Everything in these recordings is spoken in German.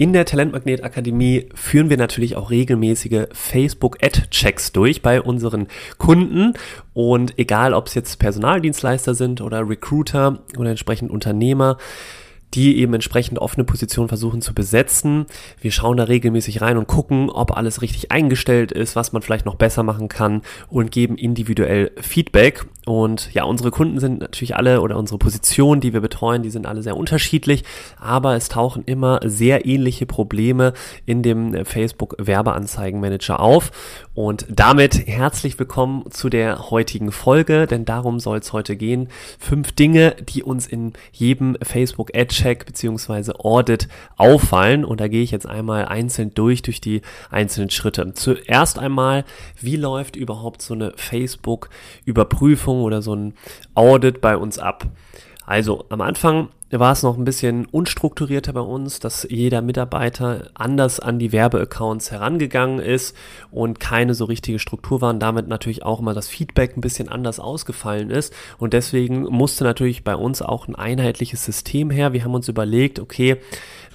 In der Talentmagnet Akademie führen wir natürlich auch regelmäßige Facebook Ad Checks durch bei unseren Kunden. Und egal ob es jetzt Personaldienstleister sind oder Recruiter oder entsprechend Unternehmer, die eben entsprechend offene Positionen versuchen zu besetzen. Wir schauen da regelmäßig rein und gucken, ob alles richtig eingestellt ist, was man vielleicht noch besser machen kann und geben individuell Feedback. Und ja, unsere Kunden sind natürlich alle oder unsere Positionen, die wir betreuen, die sind alle sehr unterschiedlich, aber es tauchen immer sehr ähnliche Probleme in dem Facebook Werbeanzeigenmanager auf. Und damit herzlich willkommen zu der heutigen Folge, denn darum soll es heute gehen. Fünf Dinge, die uns in jedem Facebook Ad Check bzw. Audit auffallen. Und da gehe ich jetzt einmal einzeln durch, durch die einzelnen Schritte. Zuerst einmal, wie läuft überhaupt so eine Facebook-Überprüfung oder so ein Audit bei uns ab? Also am Anfang war es noch ein bisschen unstrukturierter bei uns, dass jeder Mitarbeiter anders an die Werbeaccounts herangegangen ist und keine so richtige Struktur war und damit natürlich auch immer das Feedback ein bisschen anders ausgefallen ist. Und deswegen musste natürlich bei uns auch ein einheitliches System her. Wir haben uns überlegt, okay,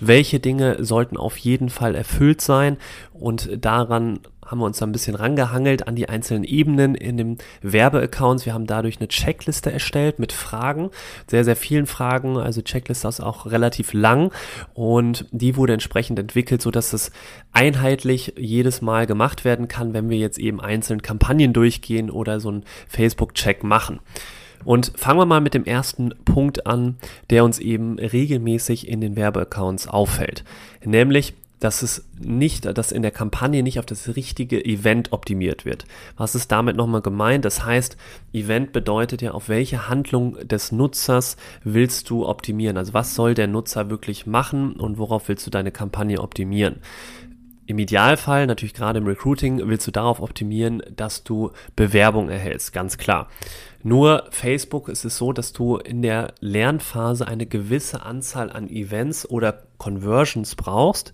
welche Dinge sollten auf jeden Fall erfüllt sein und daran haben wir uns da ein bisschen rangehangelt an die einzelnen Ebenen in den Werbeaccounts. Wir haben dadurch eine Checkliste erstellt mit Fragen, sehr, sehr vielen Fragen. Also Checkliste ist auch relativ lang und die wurde entsprechend entwickelt, so dass es einheitlich jedes Mal gemacht werden kann, wenn wir jetzt eben einzeln Kampagnen durchgehen oder so einen Facebook-Check machen. Und fangen wir mal mit dem ersten Punkt an, der uns eben regelmäßig in den Werbeaccounts auffällt. Nämlich dass es nicht, dass in der Kampagne nicht auf das richtige Event optimiert wird. Was ist damit nochmal gemeint? Das heißt, Event bedeutet ja, auf welche Handlung des Nutzers willst du optimieren? Also was soll der Nutzer wirklich machen und worauf willst du deine Kampagne optimieren? Im Idealfall, natürlich gerade im Recruiting, willst du darauf optimieren, dass du Bewerbung erhältst, ganz klar. Nur Facebook ist es so, dass du in der Lernphase eine gewisse Anzahl an Events oder Conversions brauchst,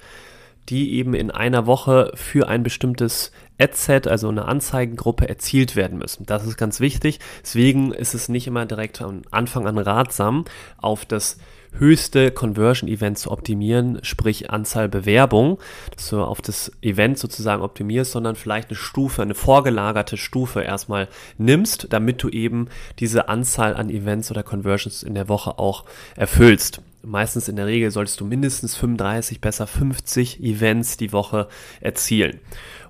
die eben in einer Woche für ein bestimmtes Adset, also eine Anzeigengruppe, erzielt werden müssen. Das ist ganz wichtig. Deswegen ist es nicht immer direkt von Anfang an ratsam, auf das höchste Conversion-Event zu optimieren, sprich Anzahl Bewerbung, dass du auf das Event sozusagen optimierst, sondern vielleicht eine Stufe, eine vorgelagerte Stufe erstmal nimmst, damit du eben diese Anzahl an Events oder Conversions in der Woche auch erfüllst meistens in der Regel solltest du mindestens 35, besser 50 Events die Woche erzielen.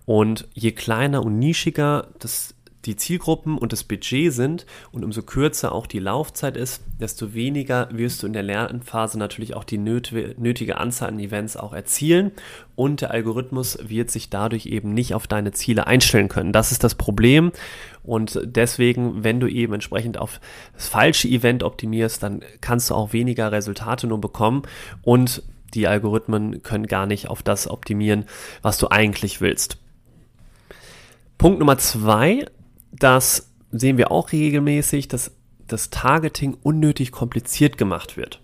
Und je kleiner und nischiger das die Zielgruppen und das Budget sind und umso kürzer auch die Laufzeit ist, desto weniger wirst du in der Lernphase natürlich auch die nötige Anzahl an Events auch erzielen und der Algorithmus wird sich dadurch eben nicht auf deine Ziele einstellen können. Das ist das Problem und deswegen, wenn du eben entsprechend auf das falsche Event optimierst, dann kannst du auch weniger Resultate nur bekommen und die Algorithmen können gar nicht auf das optimieren, was du eigentlich willst. Punkt Nummer zwei das sehen wir auch regelmäßig, dass das Targeting unnötig kompliziert gemacht wird.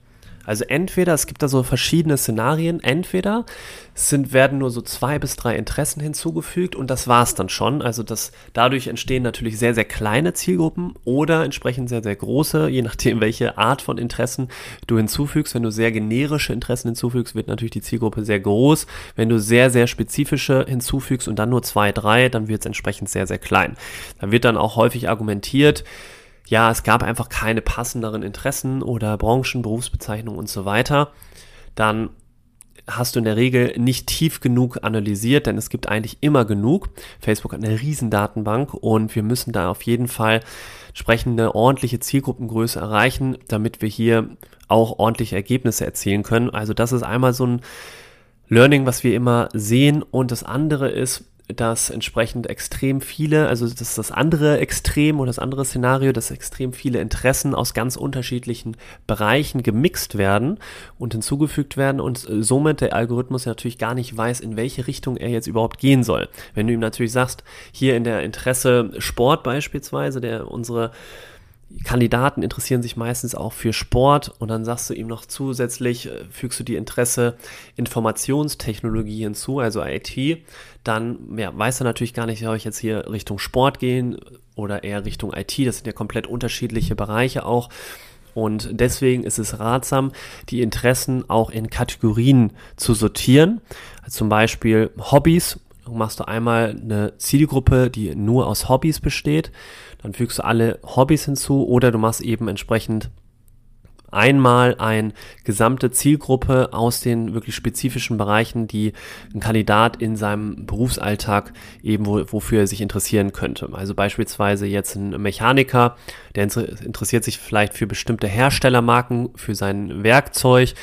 Also entweder, es gibt da so verschiedene Szenarien, entweder sind, werden nur so zwei bis drei Interessen hinzugefügt und das war's dann schon. Also das, dadurch entstehen natürlich sehr, sehr kleine Zielgruppen oder entsprechend sehr, sehr große, je nachdem, welche Art von Interessen du hinzufügst. Wenn du sehr generische Interessen hinzufügst, wird natürlich die Zielgruppe sehr groß. Wenn du sehr, sehr spezifische hinzufügst und dann nur zwei, drei, dann wird es entsprechend sehr, sehr klein. Da wird dann auch häufig argumentiert, ja, es gab einfach keine passenderen Interessen oder Branchen, Berufsbezeichnungen und so weiter, dann hast du in der Regel nicht tief genug analysiert, denn es gibt eigentlich immer genug. Facebook hat eine riesen Datenbank und wir müssen da auf jeden Fall entsprechende ordentliche Zielgruppengröße erreichen, damit wir hier auch ordentliche Ergebnisse erzielen können. Also das ist einmal so ein Learning, was wir immer sehen und das andere ist, dass entsprechend extrem viele, also das ist das andere Extrem oder das andere Szenario, dass extrem viele Interessen aus ganz unterschiedlichen Bereichen gemixt werden und hinzugefügt werden und somit der Algorithmus natürlich gar nicht weiß, in welche Richtung er jetzt überhaupt gehen soll. Wenn du ihm natürlich sagst, hier in der Interesse Sport beispielsweise, der unsere Kandidaten interessieren sich meistens auch für Sport und dann sagst du ihm noch zusätzlich, äh, fügst du die Interesse Informationstechnologie hinzu, also IT, dann ja, weiß er natürlich gar nicht, soll ich jetzt hier Richtung Sport gehen oder eher Richtung IT, das sind ja komplett unterschiedliche Bereiche auch. Und deswegen ist es ratsam, die Interessen auch in Kategorien zu sortieren. Zum Beispiel Hobbys. Machst du einmal eine Zielgruppe, die nur aus Hobbys besteht dann fügst du alle Hobbys hinzu oder du machst eben entsprechend einmal eine gesamte Zielgruppe aus den wirklich spezifischen Bereichen, die ein Kandidat in seinem Berufsalltag eben wo, wofür er sich interessieren könnte. Also beispielsweise jetzt ein Mechaniker, der interessiert sich vielleicht für bestimmte Herstellermarken, für sein Werkzeug,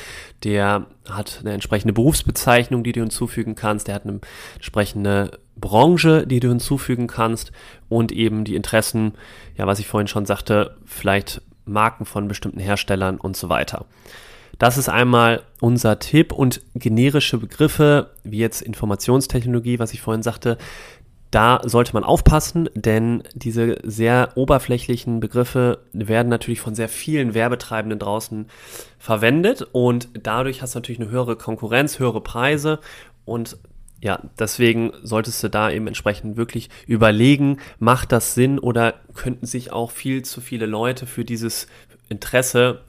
der hat eine entsprechende Berufsbezeichnung, die du hinzufügen kannst, der hat eine entsprechende Branche, die du hinzufügen kannst. Und eben die Interessen, ja, was ich vorhin schon sagte, vielleicht Marken von bestimmten Herstellern und so weiter. Das ist einmal unser Tipp und generische Begriffe, wie jetzt Informationstechnologie, was ich vorhin sagte, da sollte man aufpassen, denn diese sehr oberflächlichen Begriffe werden natürlich von sehr vielen Werbetreibenden draußen verwendet und dadurch hast du natürlich eine höhere Konkurrenz, höhere Preise und ja, deswegen solltest du da eben entsprechend wirklich überlegen, macht das Sinn oder könnten sich auch viel zu viele Leute für dieses Interesse,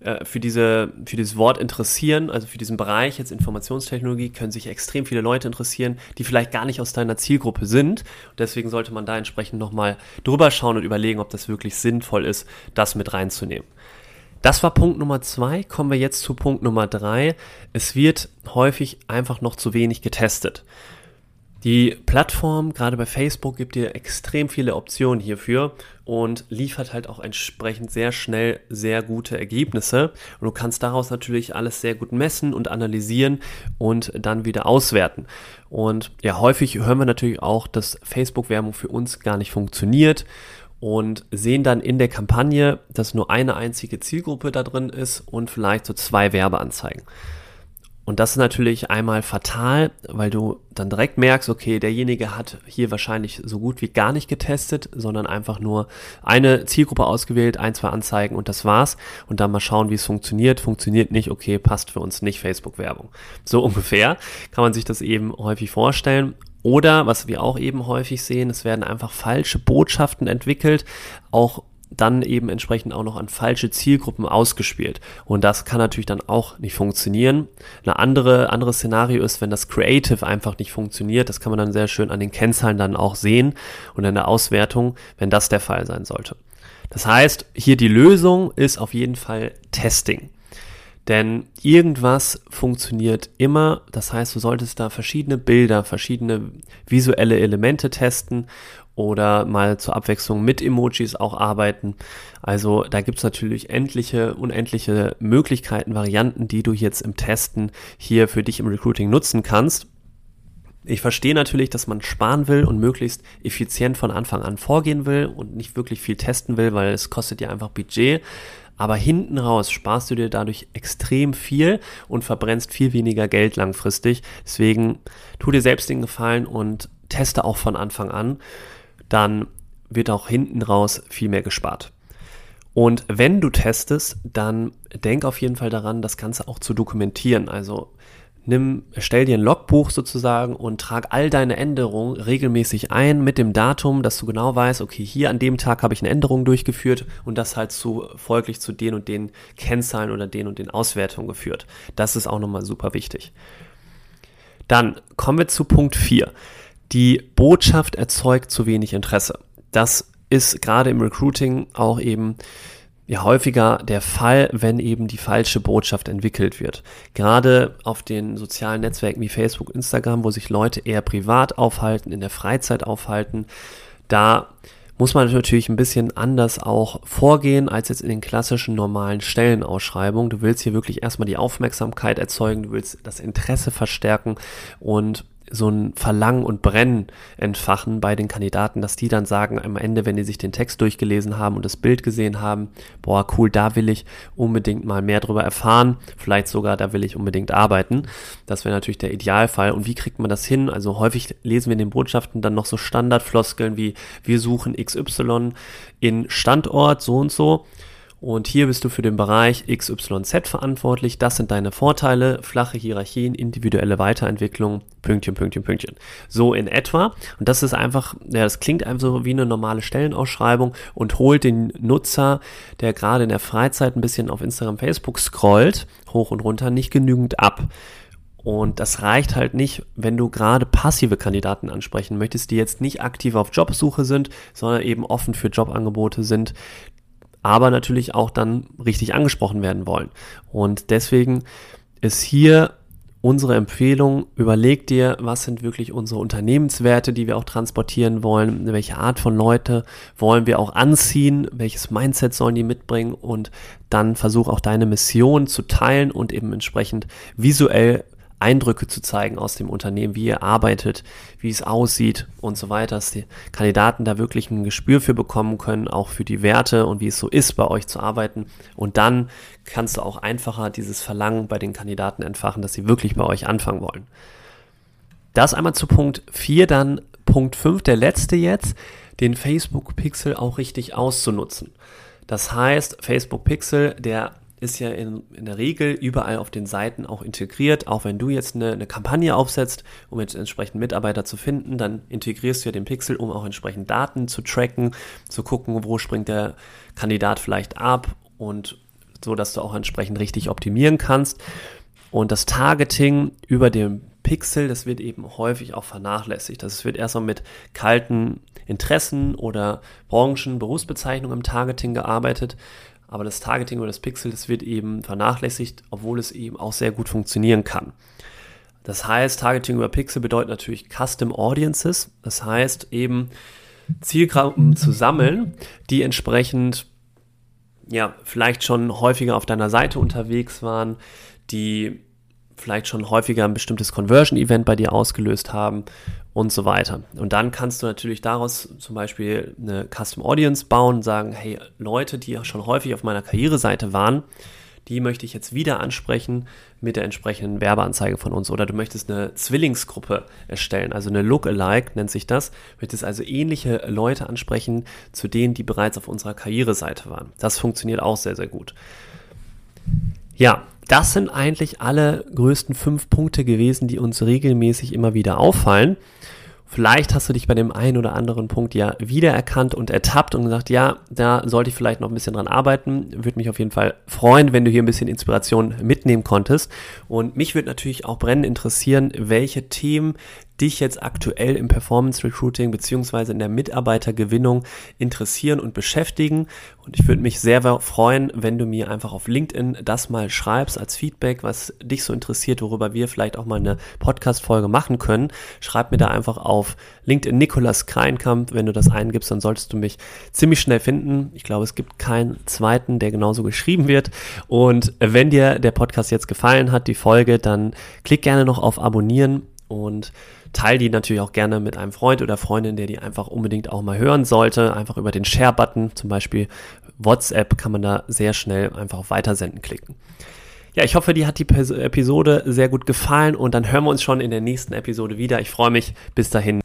äh, für, diese, für dieses Wort interessieren, also für diesen Bereich jetzt Informationstechnologie, können sich extrem viele Leute interessieren, die vielleicht gar nicht aus deiner Zielgruppe sind. Und deswegen sollte man da entsprechend nochmal drüber schauen und überlegen, ob das wirklich sinnvoll ist, das mit reinzunehmen. Das war Punkt Nummer zwei. Kommen wir jetzt zu Punkt Nummer drei. Es wird häufig einfach noch zu wenig getestet. Die Plattform, gerade bei Facebook, gibt dir extrem viele Optionen hierfür und liefert halt auch entsprechend sehr schnell sehr gute Ergebnisse. Und du kannst daraus natürlich alles sehr gut messen und analysieren und dann wieder auswerten. Und ja, häufig hören wir natürlich auch, dass Facebook-Werbung für uns gar nicht funktioniert und sehen dann in der Kampagne, dass nur eine einzige Zielgruppe da drin ist und vielleicht so zwei Werbeanzeigen. Und das ist natürlich einmal fatal, weil du dann direkt merkst, okay, derjenige hat hier wahrscheinlich so gut wie gar nicht getestet, sondern einfach nur eine Zielgruppe ausgewählt, ein, zwei Anzeigen und das war's. Und dann mal schauen, wie es funktioniert. Funktioniert nicht, okay, passt für uns nicht Facebook-Werbung. So ungefähr kann man sich das eben häufig vorstellen. Oder, was wir auch eben häufig sehen, es werden einfach falsche Botschaften entwickelt, auch dann eben entsprechend auch noch an falsche Zielgruppen ausgespielt. Und das kann natürlich dann auch nicht funktionieren. Eine andere, anderes Szenario ist, wenn das Creative einfach nicht funktioniert. Das kann man dann sehr schön an den Kennzahlen dann auch sehen und in der Auswertung, wenn das der Fall sein sollte. Das heißt, hier die Lösung ist auf jeden Fall Testing. Denn irgendwas funktioniert immer. Das heißt, du solltest da verschiedene Bilder, verschiedene visuelle Elemente testen oder mal zur Abwechslung mit Emojis auch arbeiten. Also da gibt es natürlich endliche, unendliche Möglichkeiten, Varianten, die du jetzt im Testen hier für dich im Recruiting nutzen kannst. Ich verstehe natürlich, dass man sparen will und möglichst effizient von Anfang an vorgehen will und nicht wirklich viel testen will, weil es kostet ja einfach Budget. Aber hinten raus sparst du dir dadurch extrem viel und verbrennst viel weniger Geld langfristig. Deswegen tu dir selbst den Gefallen und teste auch von Anfang an. Dann wird auch hinten raus viel mehr gespart. Und wenn du testest, dann denk auf jeden Fall daran, das Ganze auch zu dokumentieren. Also nimm, stell dir ein Logbuch sozusagen und trag all deine Änderungen regelmäßig ein mit dem Datum, dass du genau weißt, okay, hier an dem Tag habe ich eine Änderung durchgeführt und das halt zu folglich zu den und den Kennzahlen oder den und den Auswertungen geführt. Das ist auch nochmal super wichtig. Dann kommen wir zu Punkt 4. Die Botschaft erzeugt zu wenig Interesse. Das ist gerade im Recruiting auch eben ja häufiger der Fall, wenn eben die falsche Botschaft entwickelt wird. Gerade auf den sozialen Netzwerken wie Facebook, Instagram, wo sich Leute eher privat aufhalten, in der Freizeit aufhalten, da muss man natürlich ein bisschen anders auch vorgehen als jetzt in den klassischen normalen Stellenausschreibungen. Du willst hier wirklich erstmal die Aufmerksamkeit erzeugen, du willst das Interesse verstärken und so ein Verlangen und Brennen entfachen bei den Kandidaten, dass die dann sagen am Ende, wenn die sich den Text durchgelesen haben und das Bild gesehen haben, boah, cool, da will ich unbedingt mal mehr drüber erfahren, vielleicht sogar, da will ich unbedingt arbeiten. Das wäre natürlich der Idealfall. Und wie kriegt man das hin? Also häufig lesen wir in den Botschaften dann noch so Standardfloskeln wie wir suchen XY in Standort so und so. Und hier bist du für den Bereich XYZ verantwortlich. Das sind deine Vorteile, flache Hierarchien, individuelle Weiterentwicklung, Pünktchen, Pünktchen, Pünktchen. So in etwa. Und das ist einfach, ja, das klingt einfach so wie eine normale Stellenausschreibung und holt den Nutzer, der gerade in der Freizeit ein bisschen auf Instagram, Facebook scrollt, hoch und runter, nicht genügend ab. Und das reicht halt nicht, wenn du gerade passive Kandidaten ansprechen möchtest, die jetzt nicht aktiv auf Jobsuche sind, sondern eben offen für Jobangebote sind, aber natürlich auch dann richtig angesprochen werden wollen. Und deswegen ist hier unsere Empfehlung, überleg dir, was sind wirklich unsere Unternehmenswerte, die wir auch transportieren wollen, welche Art von Leute wollen wir auch anziehen, welches Mindset sollen die mitbringen und dann versuch auch deine Mission zu teilen und eben entsprechend visuell Eindrücke zu zeigen aus dem Unternehmen, wie ihr arbeitet, wie es aussieht und so weiter, dass die Kandidaten da wirklich ein Gespür für bekommen können, auch für die Werte und wie es so ist, bei euch zu arbeiten. Und dann kannst du auch einfacher dieses Verlangen bei den Kandidaten entfachen, dass sie wirklich bei euch anfangen wollen. Das einmal zu Punkt 4, dann Punkt 5, der letzte jetzt, den Facebook Pixel auch richtig auszunutzen. Das heißt, Facebook Pixel, der ist ja in, in der Regel überall auf den Seiten auch integriert. Auch wenn du jetzt eine, eine Kampagne aufsetzt, um jetzt entsprechend Mitarbeiter zu finden, dann integrierst du ja den Pixel, um auch entsprechend Daten zu tracken, zu gucken, wo springt der Kandidat vielleicht ab und so, dass du auch entsprechend richtig optimieren kannst. Und das Targeting über den Pixel, das wird eben häufig auch vernachlässigt. Das wird erstmal mit kalten Interessen oder Branchen, Berufsbezeichnungen im Targeting gearbeitet. Aber das Targeting oder das Pixel, das wird eben vernachlässigt, obwohl es eben auch sehr gut funktionieren kann. Das heißt, Targeting über Pixel bedeutet natürlich Custom Audiences. Das heißt eben Zielgruppen zu sammeln, die entsprechend ja vielleicht schon häufiger auf deiner Seite unterwegs waren, die vielleicht schon häufiger ein bestimmtes Conversion-Event bei dir ausgelöst haben und so weiter. Und dann kannst du natürlich daraus zum Beispiel eine Custom Audience bauen und sagen, hey, Leute, die schon häufig auf meiner Karriereseite waren, die möchte ich jetzt wieder ansprechen mit der entsprechenden Werbeanzeige von uns. Oder du möchtest eine Zwillingsgruppe erstellen, also eine Lookalike nennt sich das. Du möchtest also ähnliche Leute ansprechen zu denen, die bereits auf unserer Karriereseite waren. Das funktioniert auch sehr, sehr gut. Ja, das sind eigentlich alle größten fünf Punkte gewesen, die uns regelmäßig immer wieder auffallen. Vielleicht hast du dich bei dem einen oder anderen Punkt ja wiedererkannt und ertappt und gesagt, ja, da sollte ich vielleicht noch ein bisschen dran arbeiten. Würde mich auf jeden Fall freuen, wenn du hier ein bisschen Inspiration mitnehmen konntest. Und mich würde natürlich auch brennend interessieren, welche Themen dich jetzt aktuell im Performance Recruiting beziehungsweise in der Mitarbeitergewinnung interessieren und beschäftigen. Und ich würde mich sehr freuen, wenn du mir einfach auf LinkedIn das mal schreibst als Feedback, was dich so interessiert, worüber wir vielleicht auch mal eine Podcast-Folge machen können. Schreib mir da einfach auf LinkedIn Nikolas Kreinkamp. Wenn du das eingibst, dann solltest du mich ziemlich schnell finden. Ich glaube, es gibt keinen zweiten, der genauso geschrieben wird. Und wenn dir der Podcast jetzt gefallen hat, die Folge, dann klick gerne noch auf Abonnieren und teile die natürlich auch gerne mit einem Freund oder Freundin, der die einfach unbedingt auch mal hören sollte. Einfach über den Share-Button, zum Beispiel WhatsApp, kann man da sehr schnell einfach auf Weitersenden klicken. Ja, ich hoffe, dir hat die Episode sehr gut gefallen und dann hören wir uns schon in der nächsten Episode wieder. Ich freue mich. Bis dahin.